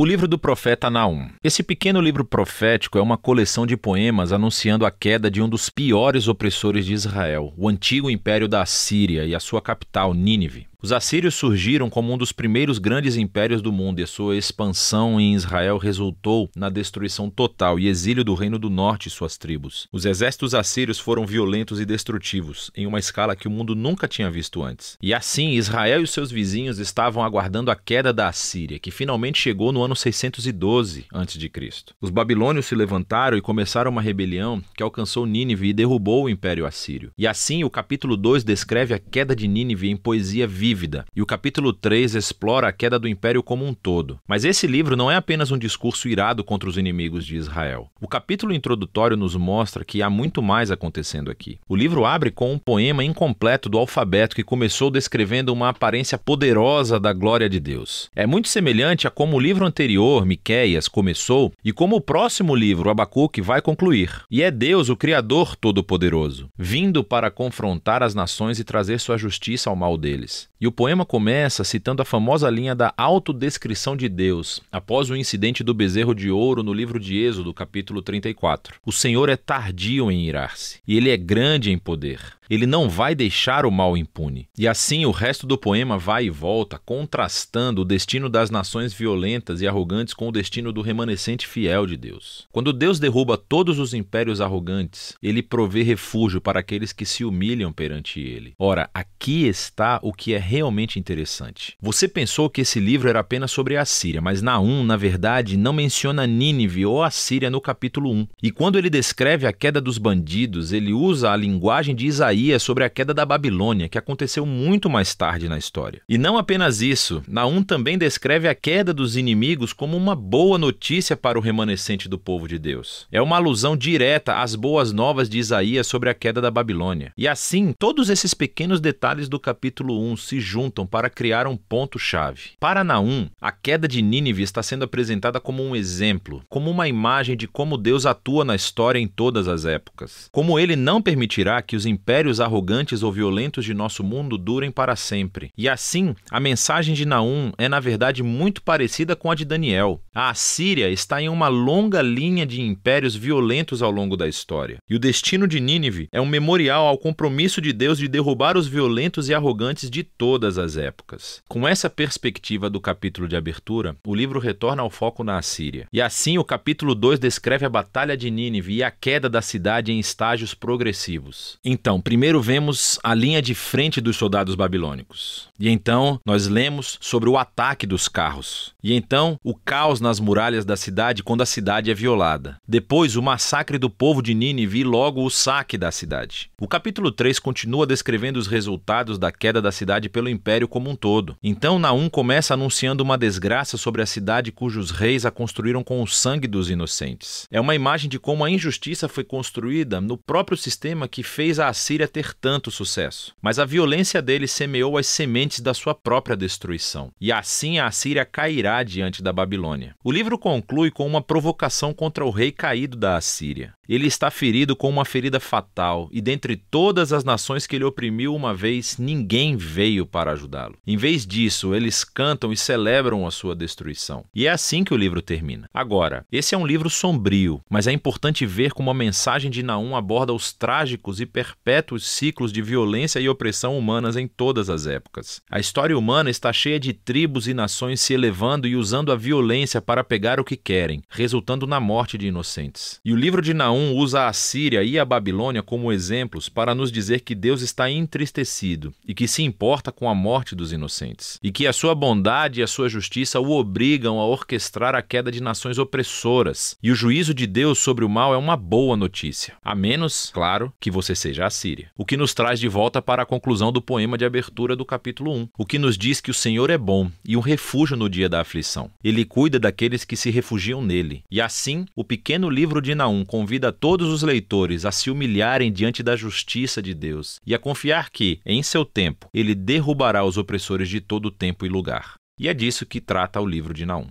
O livro do profeta Naum. Esse pequeno livro profético é uma coleção de poemas anunciando a queda de um dos piores opressores de Israel, o antigo império da Assíria e a sua capital, Nínive. Os assírios surgiram como um dos primeiros grandes impérios do mundo e a sua expansão em Israel resultou na destruição total e exílio do Reino do Norte e suas tribos. Os exércitos assírios foram violentos e destrutivos, em uma escala que o mundo nunca tinha visto antes. E assim, Israel e seus vizinhos estavam aguardando a queda da Assíria, que finalmente chegou no ano 612 a.C. Os babilônios se levantaram e começaram uma rebelião que alcançou Nínive e derrubou o Império Assírio. E assim, o capítulo 2 descreve a queda de Nínive em poesia viva e o capítulo 3 explora a queda do império como um todo. Mas esse livro não é apenas um discurso irado contra os inimigos de Israel. O capítulo introdutório nos mostra que há muito mais acontecendo aqui. O livro abre com um poema incompleto do alfabeto que começou descrevendo uma aparência poderosa da glória de Deus. É muito semelhante a como o livro anterior, Miqueias, começou e como o próximo livro, Abacuque, vai concluir. E é Deus, o Criador Todo-Poderoso, vindo para confrontar as nações e trazer sua justiça ao mal deles. E o poema começa citando a famosa linha da autodescrição de Deus, após o incidente do bezerro de ouro no livro de Êxodo, capítulo 34. O Senhor é tardio em irar-se, e ele é grande em poder. Ele não vai deixar o mal impune. E assim o resto do poema vai e volta, contrastando o destino das nações violentas e arrogantes com o destino do remanescente fiel de Deus. Quando Deus derruba todos os impérios arrogantes, ele provê refúgio para aqueles que se humilham perante ele. Ora, aqui está o que é realmente interessante. Você pensou que esse livro era apenas sobre a Síria, mas Naum, na verdade, não menciona Nínive ou a Síria no capítulo 1. E quando ele descreve a queda dos bandidos, ele usa a linguagem de Isaías Isaías sobre a queda da Babilônia, que aconteceu muito mais tarde na história. E não apenas isso, Naum também descreve a queda dos inimigos como uma boa notícia para o remanescente do povo de Deus. É uma alusão direta às boas novas de Isaías sobre a queda da Babilônia. E assim, todos esses pequenos detalhes do capítulo 1 se juntam para criar um ponto-chave. Para Naum, a queda de Nínive está sendo apresentada como um exemplo, como uma imagem de como Deus atua na história em todas as épocas. Como ele não permitirá que os impérios impérios arrogantes ou violentos de nosso mundo durem para sempre. E assim, a mensagem de Naum é na verdade muito parecida com a de Daniel. A Assíria está em uma longa linha de impérios violentos ao longo da história. E o destino de Nínive é um memorial ao compromisso de Deus de derrubar os violentos e arrogantes de todas as épocas. Com essa perspectiva do capítulo de abertura, o livro retorna ao foco na Assíria. E assim, o capítulo 2 descreve a batalha de Nínive e a queda da cidade em estágios progressivos. Então, primeiro Primeiro vemos a linha de frente dos soldados babilônicos. E então nós lemos sobre o ataque dos carros. E então o caos nas muralhas da cidade quando a cidade é violada. Depois o massacre do povo de Nínive e logo o saque da cidade. O capítulo 3 continua descrevendo os resultados da queda da cidade pelo império como um todo. Então Naum começa anunciando uma desgraça sobre a cidade cujos reis a construíram com o sangue dos inocentes. É uma imagem de como a injustiça foi construída no próprio sistema que fez a Assíria ter tanto sucesso. Mas a violência dele semeou as sementes da sua própria destruição. E assim a Assíria cairá diante da Babilônia. O livro conclui com uma provocação contra o rei caído da Assíria. Ele está ferido com uma ferida fatal, e dentre todas as nações que ele oprimiu uma vez, ninguém veio para ajudá-lo. Em vez disso, eles cantam e celebram a sua destruição. E é assim que o livro termina. Agora, esse é um livro sombrio, mas é importante ver como a mensagem de Naum aborda os trágicos e perpétuos os ciclos de violência e opressão humanas em todas as épocas. A história humana está cheia de tribos e nações se elevando e usando a violência para pegar o que querem, resultando na morte de inocentes. E o livro de Naum usa a Síria e a Babilônia como exemplos para nos dizer que Deus está entristecido e que se importa com a morte dos inocentes, e que a sua bondade e a sua justiça o obrigam a orquestrar a queda de nações opressoras. E o juízo de Deus sobre o mal é uma boa notícia, a menos, claro, que você seja a Síria. O que nos traz de volta para a conclusão do poema de abertura do capítulo 1, o que nos diz que o Senhor é bom e um refúgio no dia da aflição. Ele cuida daqueles que se refugiam nele. E assim, o pequeno livro de Naum convida todos os leitores a se humilharem diante da justiça de Deus e a confiar que, em seu tempo, ele derrubará os opressores de todo tempo e lugar. E é disso que trata o livro de Naum.